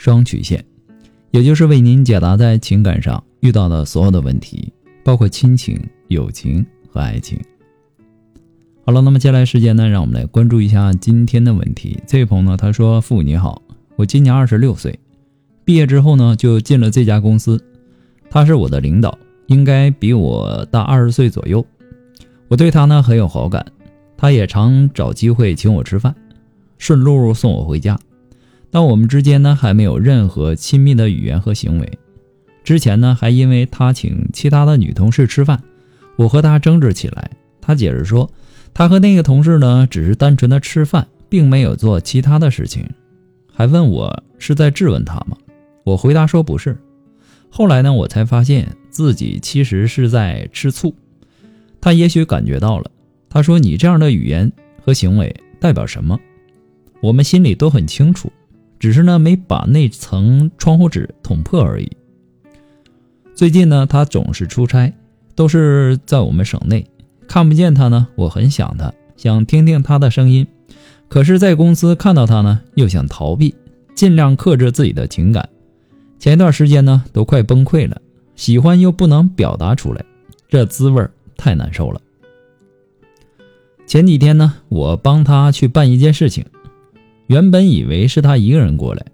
双曲线，也就是为您解答在情感上遇到的所有的问题，包括亲情、友情和爱情。好了，那么接下来时间呢，让我们来关注一下今天的问题。这位朋友呢，他说：“父你好，我今年二十六岁，毕业之后呢，就进了这家公司，他是我的领导。”应该比我大二十岁左右，我对他呢很有好感，他也常找机会请我吃饭，顺路送我回家。但我们之间呢还没有任何亲密的语言和行为。之前呢还因为他请其他的女同事吃饭，我和他争执起来。他解释说，他和那个同事呢只是单纯的吃饭，并没有做其他的事情，还问我是在质问他吗？我回答说不是。后来呢，我才发现自己其实是在吃醋。他也许感觉到了。他说：“你这样的语言和行为代表什么？”我们心里都很清楚，只是呢没把那层窗户纸捅破而已。最近呢，他总是出差，都是在我们省内，看不见他呢，我很想他，想听听他的声音。可是，在公司看到他呢，又想逃避，尽量克制自己的情感。前一段时间呢，都快崩溃了，喜欢又不能表达出来，这滋味太难受了。前几天呢，我帮他去办一件事情，原本以为是他一个人过来，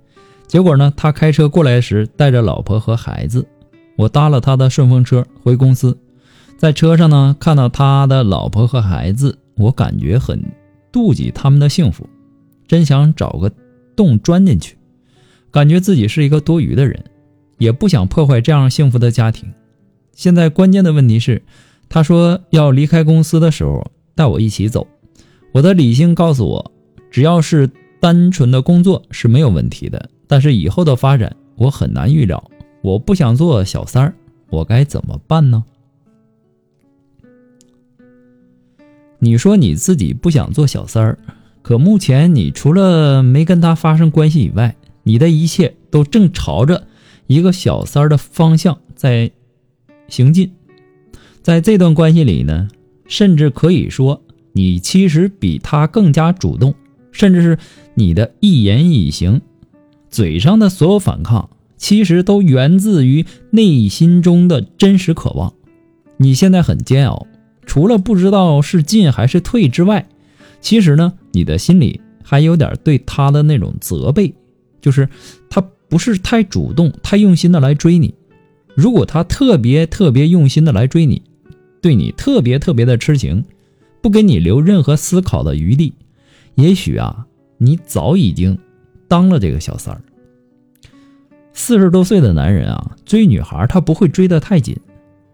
结果呢，他开车过来时带着老婆和孩子，我搭了他的顺风车回公司，在车上呢，看到他的老婆和孩子，我感觉很妒忌他们的幸福，真想找个洞钻进去。感觉自己是一个多余的人，也不想破坏这样幸福的家庭。现在关键的问题是，他说要离开公司的时候带我一起走。我的理性告诉我，只要是单纯的工作是没有问题的，但是以后的发展我很难预料。我不想做小三儿，我该怎么办呢？你说你自己不想做小三儿，可目前你除了没跟他发生关系以外，你的一切都正朝着一个小三儿的方向在行进，在这段关系里呢，甚至可以说你其实比他更加主动，甚至是你的一言一行、嘴上的所有反抗，其实都源自于内心中的真实渴望。你现在很煎熬，除了不知道是进还是退之外，其实呢，你的心里还有点对他的那种责备。就是他不是太主动、太用心的来追你。如果他特别特别用心的来追你，对你特别特别的痴情，不给你留任何思考的余地，也许啊，你早已经当了这个小三儿。四十多岁的男人啊，追女孩他不会追得太紧，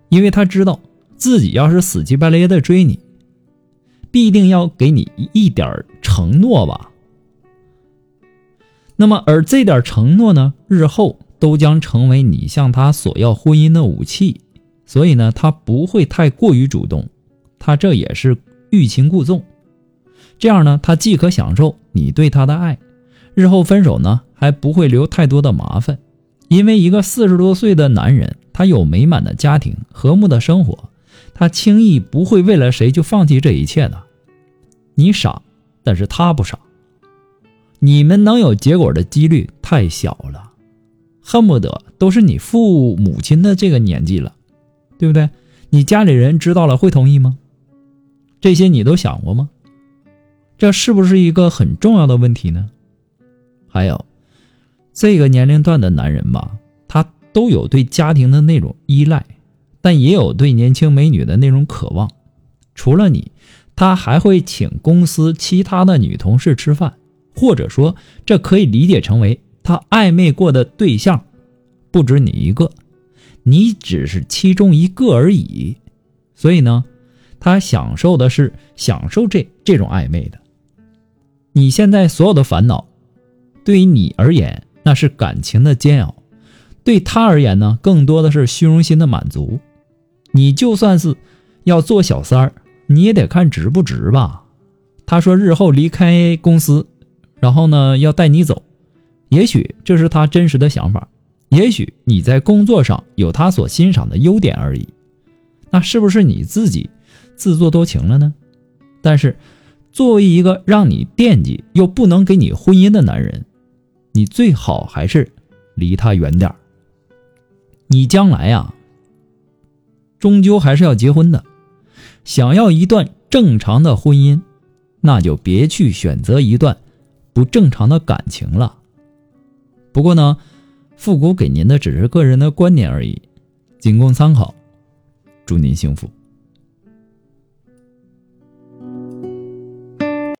因为他知道自己要是死乞白赖的追你，必定要给你一点承诺吧。那么，而这点承诺呢，日后都将成为你向他索要婚姻的武器。所以呢，他不会太过于主动，他这也是欲擒故纵。这样呢，他既可享受你对他的爱，日后分手呢还不会留太多的麻烦。因为一个四十多岁的男人，他有美满的家庭、和睦的生活，他轻易不会为了谁就放弃这一切的。你傻，但是他不傻。你们能有结果的几率太小了，恨不得都是你父母亲的这个年纪了，对不对？你家里人知道了会同意吗？这些你都想过吗？这是不是一个很重要的问题呢？还有，这个年龄段的男人吧，他都有对家庭的那种依赖，但也有对年轻美女的那种渴望。除了你，他还会请公司其他的女同事吃饭。或者说，这可以理解成为他暧昧过的对象不止你一个，你只是其中一个而已。所以呢，他享受的是享受这这种暧昧的。你现在所有的烦恼，对于你而言那是感情的煎熬；对他而言呢，更多的是虚荣心的满足。你就算是要做小三儿，你也得看值不值吧。他说日后离开公司，然后呢要带你走，也许这是他真实的想法，也许你在工作上有他所欣赏的优点而已。那是不是你自己自作多情了呢？但是，作为一个让你惦记又不能给你婚姻的男人，你最好还是离他远点儿你将来呀，终究还是要结婚的。想要一段正常的婚姻，那就别去选择一段不正常的感情了。不过呢，复古给您的只是个人的观点而已，仅供参考。祝您幸福。